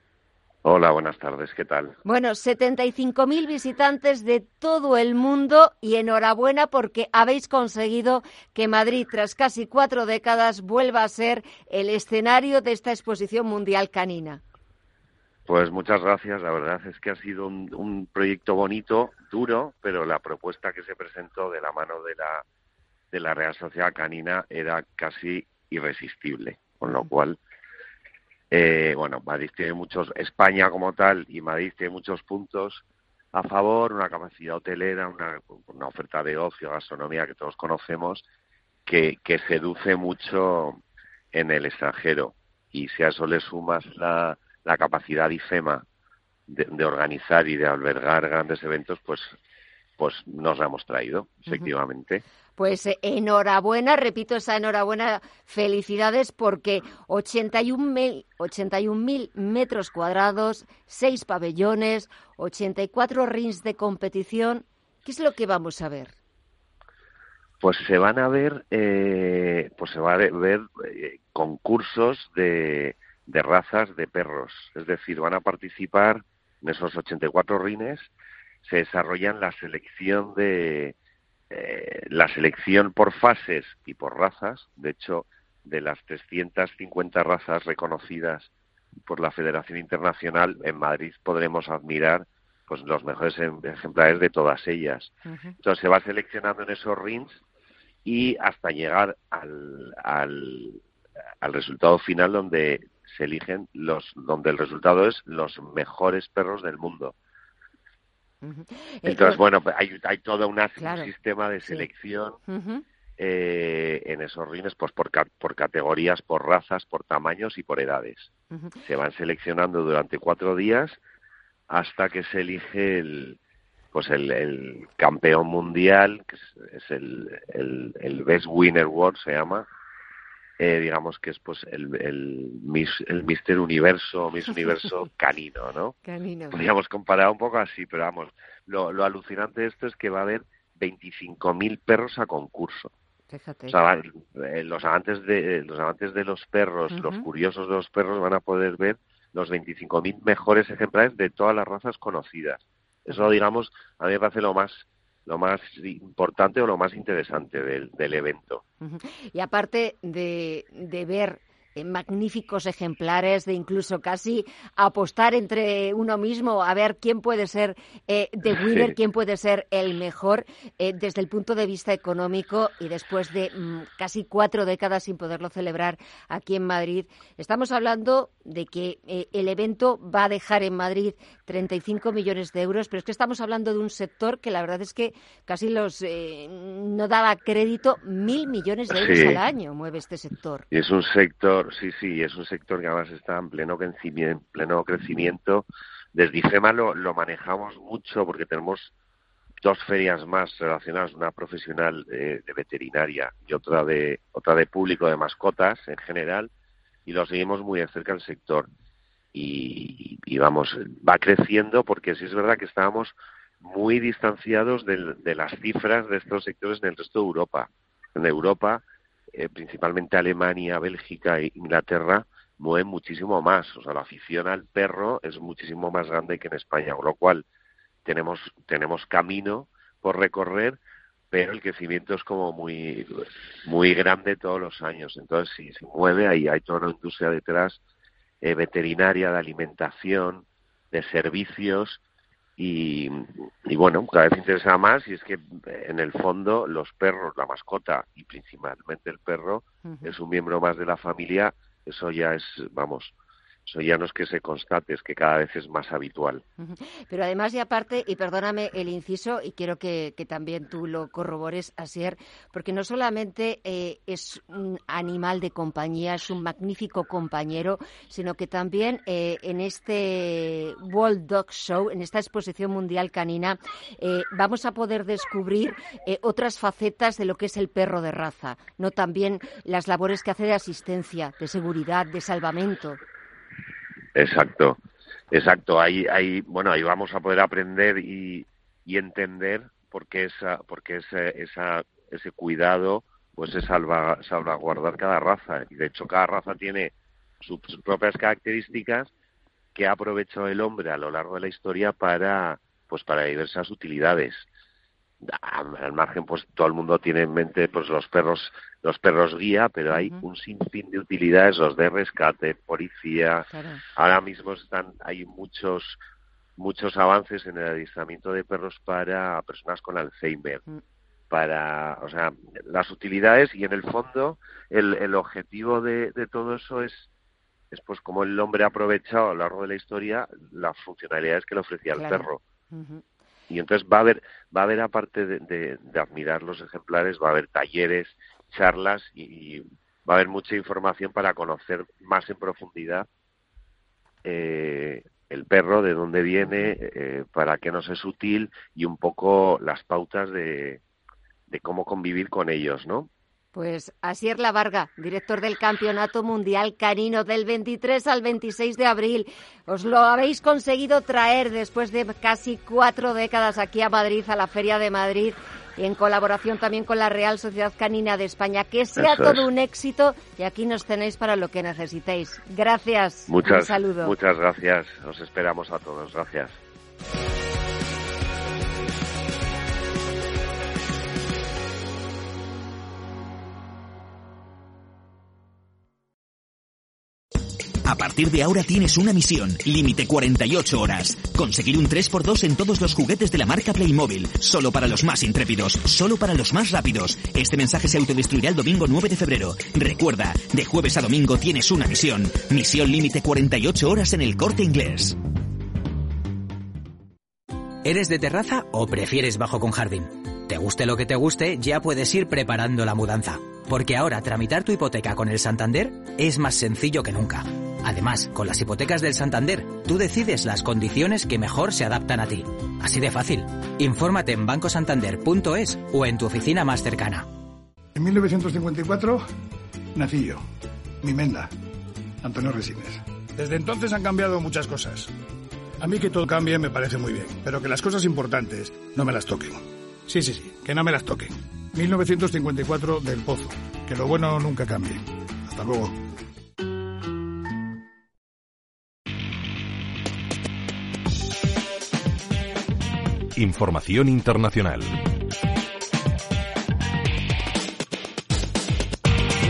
Hola, buenas tardes, ¿qué tal? Bueno, 75.000 visitantes de todo el mundo y enhorabuena porque habéis conseguido que Madrid, tras casi cuatro décadas, vuelva a ser el escenario de esta exposición mundial canina. Pues muchas gracias, la verdad es que ha sido un, proyecto bonito, duro, pero la propuesta que se presentó de la mano de la, de la Real Sociedad Canina era casi irresistible, con lo cual eh, bueno, Madrid tiene muchos, España como tal y Madrid tiene muchos puntos a favor, una capacidad hotelera, una, oferta de ocio, gastronomía que todos conocemos, que, seduce mucho en el extranjero. Y si a eso le sumas la, la capacidad IFEMA de, de, organizar y de albergar grandes eventos, pues, pues nos la hemos traído, efectivamente. Pues eh, enhorabuena, repito esa enhorabuena, felicidades porque 81.000 81 metros cuadrados, seis pabellones, 84 rings de competición. ¿Qué es lo que vamos a ver? Pues se van a ver, eh, pues se van a ver eh, concursos de, de razas de perros. Es decir, van a participar en esos 84 rines, se desarrollan la selección de, eh, la selección por fases y por razas, de hecho, de las 350 razas reconocidas por la Federación Internacional, en Madrid podremos admirar pues los mejores em, ejemplares de todas ellas. Entonces se va seleccionando en esos rings y hasta llegar al, al, al resultado final donde se eligen los donde el resultado es los mejores perros del mundo. Entonces, bueno, hay, hay todo un sistema de selección eh, en esos rines pues por, por categorías, por razas, por tamaños y por edades. Se van seleccionando durante cuatro días hasta que se elige el, pues el, campeón mundial, que es, el, el, Best Winner World, se llama, eh, digamos que es pues el, el, el Mister Universo, Miss Universo canino, ¿no? Canino. Podríamos comparar un poco así, pero vamos, lo, lo alucinante de esto es que va a haber 25.000 perros a concurso. Fíjate. O sea, eh, los amantes de los amantes de los perros, los curiosos de los perros van a poder ver los 25.000 mejores ejemplares de todas las razas conocidas. Eso, digamos, a mí me parece lo más lo más importante o lo más interesante del, del evento. Y aparte de, de ver magníficos ejemplares, de incluso casi apostar entre uno mismo a ver quién puede ser eh, the winner, quién puede ser el mejor eh, desde el punto de vista económico y después de mm, casi cuatro décadas sin poderlo celebrar aquí en Madrid. Estamos hablando de que eh, el evento va a dejar en Madrid 35 millones de euros, pero es que estamos hablando de un sector que la verdad es que casi los no daba crédito mil millones de euros al año mueve este sector. Y es un sector sí, sí, es un sector que además está en pleno crecimiento. Pleno crecimiento. Desde IFEMA lo, lo manejamos mucho porque tenemos dos ferias más relacionadas, una profesional de, veterinaria y otra de otra de público de mascotas en general, y lo seguimos muy de cerca el sector. Y, vamos, va creciendo porque sí es verdad que estábamos muy distanciados de, de las cifras de estos sectores en el resto de Europa. En Europa eh, principalmente Alemania, Bélgica e Inglaterra, mueven muchísimo más. O sea, la afición al perro es muchísimo más grande que en España, con lo cual tenemos, tenemos camino por recorrer, pero el crecimiento es como muy, muy grande todos los años. Entonces, si se mueve, ahí hay toda una industria detrás, eh, veterinaria, de alimentación, de servicios, y, bueno, cada vez interesa más y es que en el fondo los perros, la mascota y principalmente el perro es un miembro más de la familia, eso ya es, vamos, eso ya no es que se constate, es que cada vez es más habitual. Pero además y aparte, y perdóname el inciso, y quiero que, también tú lo corrobores, Asier, porque no solamente eh, es un animal de compañía, es un magnífico compañero, sino que también eh, en este World Dog Show, en esta exposición mundial canina, eh, vamos a poder descubrir otras facetas de lo que es el perro de raza, no también las labores que hace de asistencia, de seguridad, de salvamento. Exacto, exacto. Ahí, ahí, bueno, ahí vamos a poder aprender y, y entender por qué esa, porque ese, esa, ese cuidado, pues es salva, salvaguardar cada raza. Y de hecho, cada raza tiene sus, propias características que ha aprovechado el hombre a lo largo de la historia para, pues para diversas utilidades al margen pues todo el mundo tiene en mente pues los perros los perros guía pero hay un sinfín de utilidades los de rescate policía. Ahora mismo están hay muchos muchos avances en el adiestramiento de perros para personas con Alzheimer. Mm. para o sea las utilidades y en el fondo el, el objetivo de, de todo eso es es pues como el hombre ha aprovechado a lo largo de la historia las funcionalidades que le ofrecía el perro. Y entonces va a haber, va a haber aparte de, admirar los ejemplares, va a haber talleres, charlas y, va a haber mucha información para conocer más en profundidad eh, el perro, de dónde viene, eh, para qué nos es útil y un poco las pautas de, de cómo convivir con ellos, ¿no? Pues Asier La Varga, director del Campeonato Mundial Canino del 23 al 26 de abril. Os lo habéis conseguido traer después de casi cuatro décadas aquí a Madrid, a la Feria de Madrid, y en colaboración también con la Real Sociedad Canina de España. Que sea todo un éxito y aquí nos tenéis para lo que necesitéis. Gracias. Muchas, un saludo. Muchas gracias. Os esperamos a todos. Gracias. A partir de ahora tienes una misión, límite 48 horas. Conseguir un 3x2 en todos los juguetes de la marca Playmobil. Solo para los más intrépidos, solo para los más rápidos. Este mensaje se autodestruirá el domingo 9 de febrero. Recuerda, de jueves a domingo tienes una misión. Misión límite 48 horas en el corte inglés. ¿Eres de terraza o prefieres bajo con jardín? Te guste lo que te guste, ya puedes ir preparando la mudanza. Porque ahora tramitar tu hipoteca con el Santander es más sencillo que nunca. Además, con las hipotecas del Santander, tú decides las condiciones que mejor se adaptan a ti. Así de fácil. Infórmate en bancosantander.es o en tu oficina más cercana. En 1954 nací yo, mi menda, Antonio Resines. Desde entonces han cambiado muchas cosas. A mí que todo cambie me parece muy bien, pero que las cosas importantes no me las toquen. Sí, sí, sí, que no me las toquen. 1954 del Pozo. Que lo bueno nunca cambie. Hasta luego. Información internacional.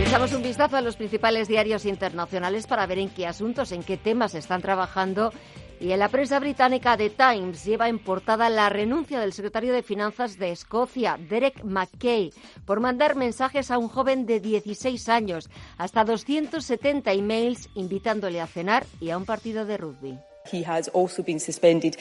Echamos un vistazo a los principales diarios internacionales para ver en qué asuntos, en qué temas están trabajando. Y en la prensa británica The Times lleva en portada la renuncia del secretario de Finanzas de Escocia, Derek Mackay, por mandar mensajes a un joven de 16 años, hasta 270 emails invitándole a cenar y a un partido de rugby. He has also been suspended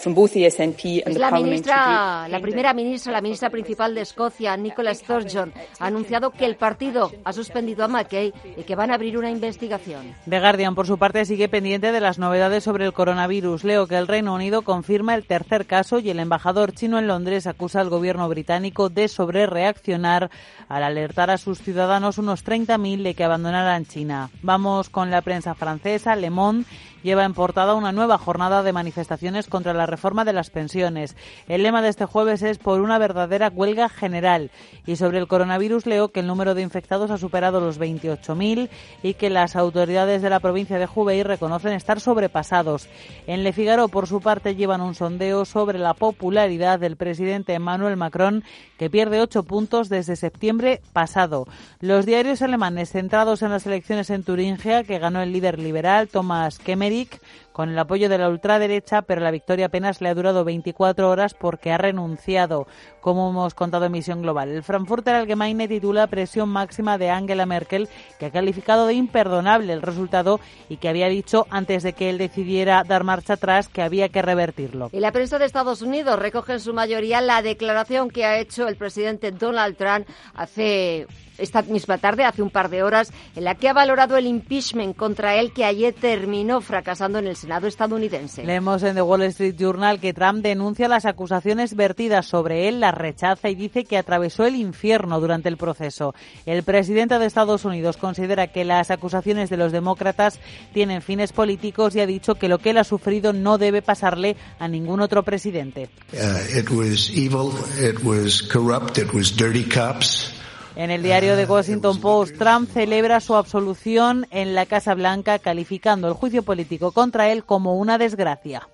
from both the SNP and es la ministra, la primera ministra, la ministra principal de Escocia, Nicola Sturgeon, ha anunciado que el partido ha suspendido a McKay y que van a abrir una investigación. The Guardian, por su parte, sigue pendiente de las novedades sobre el coronavirus. Leo que el Reino Unido confirma el tercer caso y el embajador chino en Londres acusa al gobierno británico de sobrereaccionar al alertar a sus ciudadanos unos 30.000 de que abandonaran China. Vamos con la prensa francesa, Le Monde lleva en portada una nueva jornada de manifestaciones contra la reforma de las pensiones. El lema de este jueves es por una verdadera huelga general. Y sobre el coronavirus leo que el número de infectados ha superado los 28.000 y que las autoridades de la provincia de Hubei reconocen estar sobrepasados. En Le Figaro, por su parte, llevan un sondeo sobre la popularidad del presidente Emmanuel Macron, que pierde ocho puntos desde septiembre pasado. Los diarios alemanes centrados en las elecciones en Turingia, que ganó el líder liberal Thomas Eric. Con el apoyo de la ultraderecha, pero la victoria apenas le ha durado 24 horas porque ha renunciado, como hemos contado en Misión Global. El Frankfurter Allgemeine titula Presión máxima de Angela Merkel, que ha calificado de imperdonable el resultado y que había dicho antes de que él decidiera dar marcha atrás que había que revertirlo. Y la prensa de Estados Unidos recoge en su mayoría la declaración que ha hecho el presidente Donald Trump hace esta misma tarde, hace un par de horas, en la que ha valorado el impeachment contra él que ayer terminó fracasando en el Senado estadounidense. Leemos en The Wall Street Journal que Trump denuncia las acusaciones vertidas sobre él, las rechaza y dice que atravesó el infierno durante el proceso. El presidente de Estados Unidos considera que las acusaciones de los demócratas tienen fines políticos y ha dicho que lo que él ha sufrido no debe pasarle a ningún otro presidente. Uh, it was evil, it was corrupt, it was dirty cops. En el diario The Washington Post, Trump celebra su absolución en la Casa Blanca, calificando el juicio político contra él como una desgracia.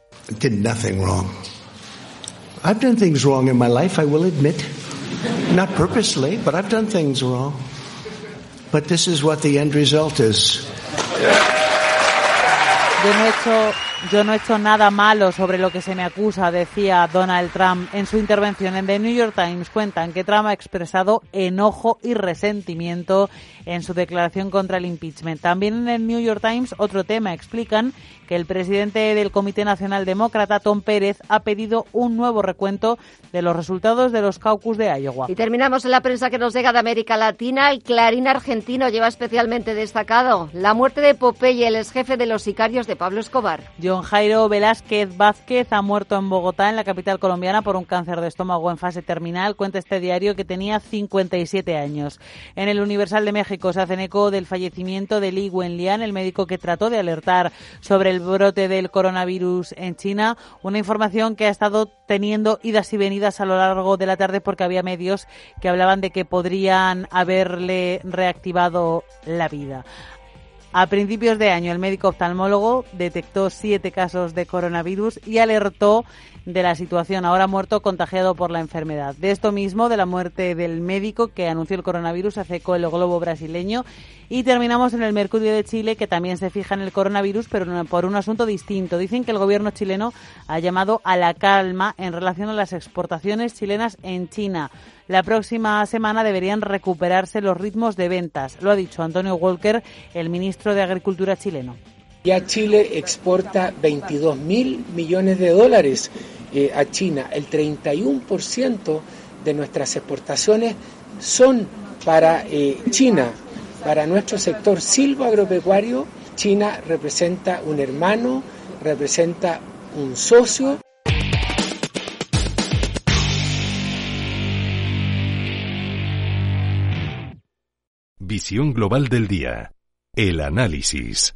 I've done things wrong in my life, I will admit. Not purposely, but I've done things wrong. But this is what the end result is. Yo no he hecho nada malo sobre lo que se me acusa, decía Donald Trump. En su intervención en The New York Times cuentan que Trump ha expresado enojo y resentimiento en su declaración contra el impeachment. También en el New York Times otro tema explican que el presidente del Comité Nacional Demócrata, Tom Pérez, ha pedido un nuevo recuento de los resultados de los caucus de Iowa. Y terminamos en la prensa que nos llega de América Latina. El Clarín argentino lleva especialmente destacado la muerte de Popeye, el ex jefe de los sicarios de Pablo Escobar. John Jairo Velázquez Vázquez ha muerto en Bogotá, en la capital colombiana, por un cáncer de estómago en fase terminal. Cuenta este diario que tenía 57 años. En el Universal de México hacen eco del fallecimiento de Li Wenlian, el médico que trató de alertar sobre el brote del coronavirus en China. Una información que ha estado teniendo idas y venidas a lo largo de la tarde porque había medios que hablaban de que podrían haberle reactivado la vida. A principios de año, el médico oftalmólogo detectó siete casos de coronavirus y alertó de la situación. Ahora muerto contagiado por la enfermedad. De esto mismo, de la muerte del médico que anunció el coronavirus, hace el globo brasileño. Y terminamos en el Mercurio de Chile, que también se fija en el coronavirus, pero por un asunto distinto. Dicen que el gobierno chileno ha llamado a la calma en relación a las exportaciones chilenas en China. La próxima semana deberían recuperarse los ritmos de ventas, lo ha dicho Antonio Walker, el ministro de Agricultura chileno. Ya Chile exporta 22 mil millones de dólares eh, a China. El 31% de nuestras exportaciones son para eh, China. Para nuestro sector silvoagropecuario, China representa un hermano, representa un socio Visión Global del Día. El análisis.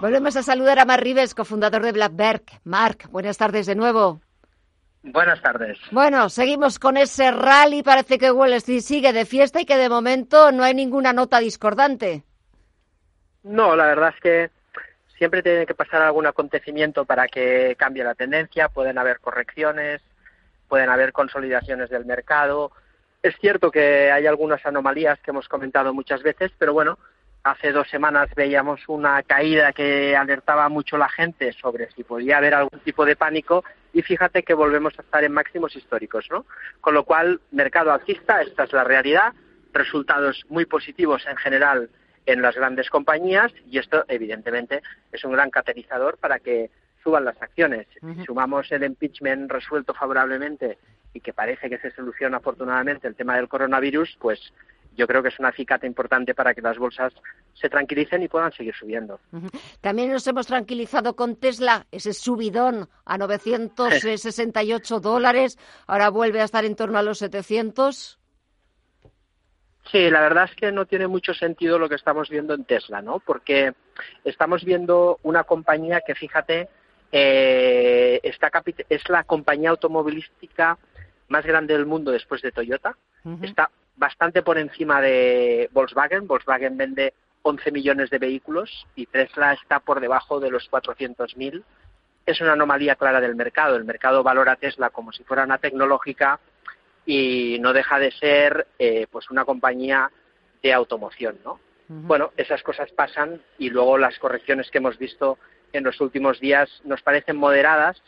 Volvemos a saludar a Mark Rives, cofundador de Blackberg. Mark, buenas tardes de nuevo. Buenas tardes. Bueno, seguimos con ese rally. Parece que Wall Street sigue de fiesta y que de momento no hay ninguna nota discordante. No, la verdad es que siempre tiene que pasar algún acontecimiento para que cambie la tendencia, pueden haber correcciones, pueden haber consolidaciones del mercado. Es cierto que hay algunas anomalías que hemos comentado muchas veces, pero bueno, hace dos semanas veíamos una caída que alertaba mucho la gente sobre si podía haber algún tipo de pánico y fíjate que volvemos a estar en máximos históricos, ¿no? Con lo cual, mercado alcista, esta es la realidad, resultados muy positivos en general en las grandes compañías y esto evidentemente es un gran catalizador para que suban las acciones. Si sumamos el impeachment resuelto favorablemente y que parece que se soluciona afortunadamente el tema del coronavirus, pues yo creo que es una acicate importante para que las bolsas se tranquilicen y puedan seguir subiendo. También nos hemos tranquilizado con Tesla, ese subidón a 968 dólares, ahora vuelve a estar en torno a los 700. Sí, la verdad es que no tiene mucho sentido lo que estamos viendo en Tesla, ¿no? Porque estamos viendo una compañía que, fíjate, eh, es la compañía automovilística más grande del mundo después de Toyota. Está bastante por encima de Volkswagen. Volkswagen vende 11 millones de vehículos y Tesla está por debajo de los 400.000. Es una anomalía clara del mercado. El mercado valora a Tesla como si fuera una tecnológica y no deja de ser eh, pues una compañía de automoción, ¿no? Bueno, esas cosas pasan y luego las correcciones que hemos visto en los últimos días nos parecen moderadas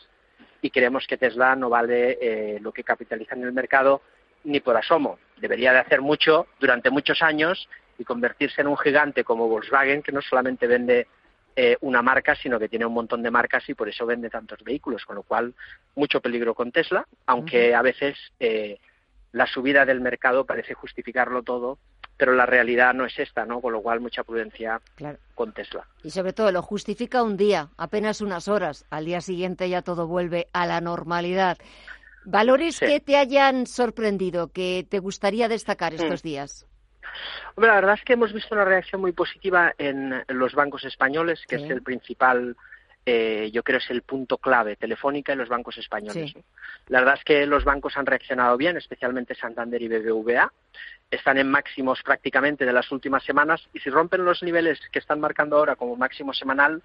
y creemos que Tesla no vale eh, lo que capitaliza en el mercado ni por asomo. Debería de hacer mucho durante muchos años y convertirse en un gigante como Volkswagen, que no solamente vende eh, una marca, sino que tiene un montón de marcas y por eso vende tantos vehículos, con lo cual mucho peligro con Tesla, aunque a veces eh, la subida del mercado parece justificarlo todo pero la realidad no es esta, ¿no? Con lo cual mucha prudencia con Tesla. Y sobre todo lo justifica un día, apenas unas horas. Al día siguiente ya todo vuelve a la normalidad. Valores que te hayan sorprendido, que te gustaría destacar estos mm. días. Hombre, la verdad es que hemos visto una reacción muy positiva en los bancos españoles, que es el principal eh, yo creo es el punto clave, Telefónica y los bancos españoles. La verdad es que los bancos han reaccionado bien, especialmente Santander y BBVA. Están en máximos prácticamente de las últimas semanas y si rompen los niveles que están marcando ahora como máximo semanal,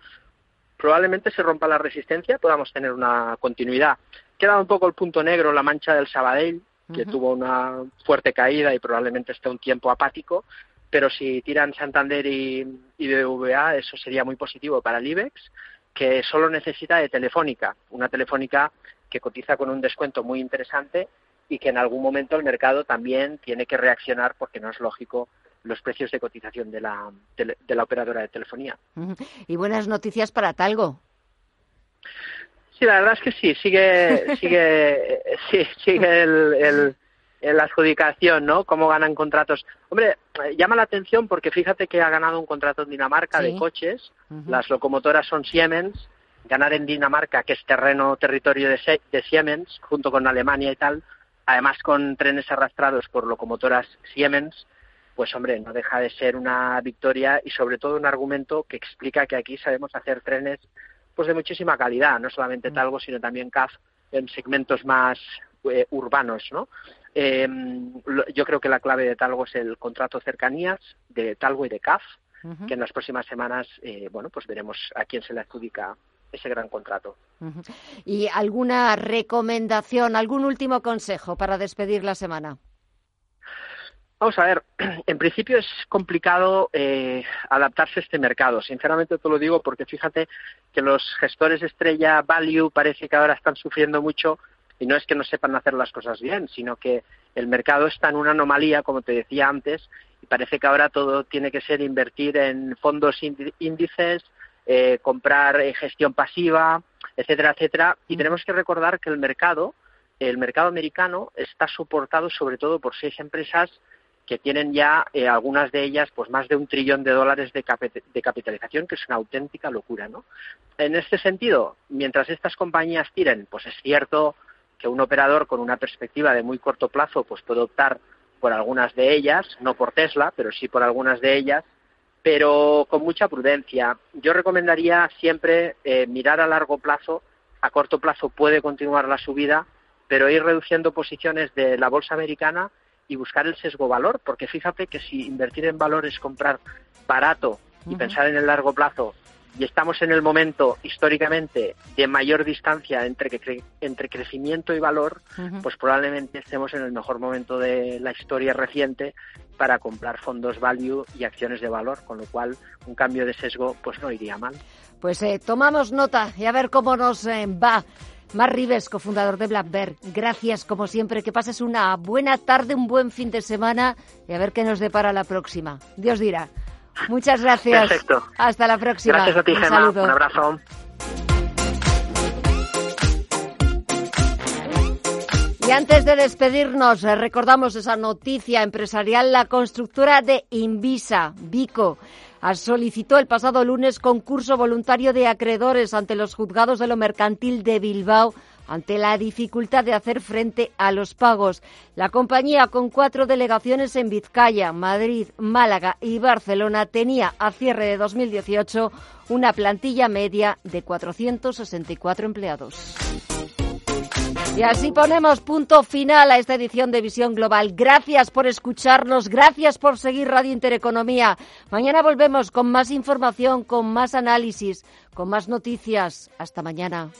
probablemente se rompa la resistencia, podamos tener una continuidad. Queda un poco el punto negro, la mancha del Sabadell, que tuvo una fuerte caída y probablemente esté un tiempo apático, pero si tiran Santander y, y BBVA, eso sería muy positivo para el IBEX que solo necesita de Telefónica, una Telefónica que cotiza con un descuento muy interesante y que en algún momento el mercado también tiene que reaccionar porque no es lógico los precios de cotización de la, de, la operadora de telefonía. Y buenas noticias para Talgo. Sí, la verdad es que sí, sigue, sigue, sí, sigue el la adjudicación, ¿no? Cómo ganan contratos. Hombre, llama la atención porque fíjate que ha ganado un contrato en Dinamarca de coches, las locomotoras son Siemens, ganar en Dinamarca, que es terreno, territorio de, de Siemens, junto con Alemania y tal, además con trenes arrastrados por locomotoras Siemens, pues hombre, no deja de ser una victoria y sobre todo un argumento que explica que aquí sabemos hacer trenes pues de muchísima calidad, no solamente mm. Talgo, sino también CAF en segmentos más eh, urbanos, ¿no? Eh, yo creo que la clave de Talgo es el contrato cercanías de Talgo y de CAF, que en las próximas semanas, eh, bueno, pues veremos a quién se le adjudica ese gran contrato. ¿Y alguna recomendación, algún último consejo para despedir la semana? Vamos a ver, en principio es complicado eh, adaptarse a este mercado. Sinceramente te lo digo porque fíjate que los gestores estrella value parece que ahora están sufriendo mucho y no es que no sepan hacer las cosas bien, sino que el mercado está en una anomalía, como te decía antes, y parece que ahora todo tiene que ser invertir en fondos índices, eh, comprar eh, gestión pasiva, etcétera, etcétera. Y tenemos que recordar que el mercado, el mercado americano, está soportado sobre todo por seis empresas que tienen ya eh, algunas de ellas pues más de un trillón de dólares de, de, capitalización, que es una auténtica locura, ¿no? En este sentido, mientras estas compañías tiren, pues es cierto que un operador con una perspectiva de muy corto plazo pues puede optar por algunas de ellas, no por Tesla, pero sí por algunas de ellas, pero con mucha prudencia. Yo recomendaría siempre eh, mirar a largo plazo, a corto plazo puede continuar la subida, pero ir reduciendo posiciones de la bolsa americana y buscar el sesgo valor, porque fíjate que si invertir en valor es comprar barato y pensar en el largo plazo y estamos en el momento históricamente de mayor distancia entre, entre crecimiento y valor, pues probablemente estemos en el mejor momento de la historia reciente para comprar fondos value y acciones de valor, con lo cual un cambio de sesgo pues no iría mal. Pues eh, tomamos nota y a ver cómo nos eh, va. Mar Rives, cofundador de Black Bear, gracias como siempre, que pases una buena tarde, un buen fin de semana y a ver qué nos depara la próxima. Dios dirá. Muchas gracias. Perfecto. Hasta la próxima. Gracias a ti, Un Un abrazo. Y antes de despedirnos, eh, recordamos esa noticia empresarial. La constructora de Invisa, Vico, solicitó el pasado lunes concurso voluntario de acreedores ante los juzgados de lo mercantil de Bilbao ante la dificultad de hacer frente a los pagos. La compañía, con cuatro delegaciones en Vizcaya, Madrid, Málaga y Barcelona, tenía a cierre de 2018 una plantilla media de 464 empleados. Y así ponemos punto final a esta edición de Visión Global. Gracias por escucharnos, gracias por seguir Radio Intereconomía. Mañana volvemos con más información, con más análisis, con más noticias. Hasta mañana.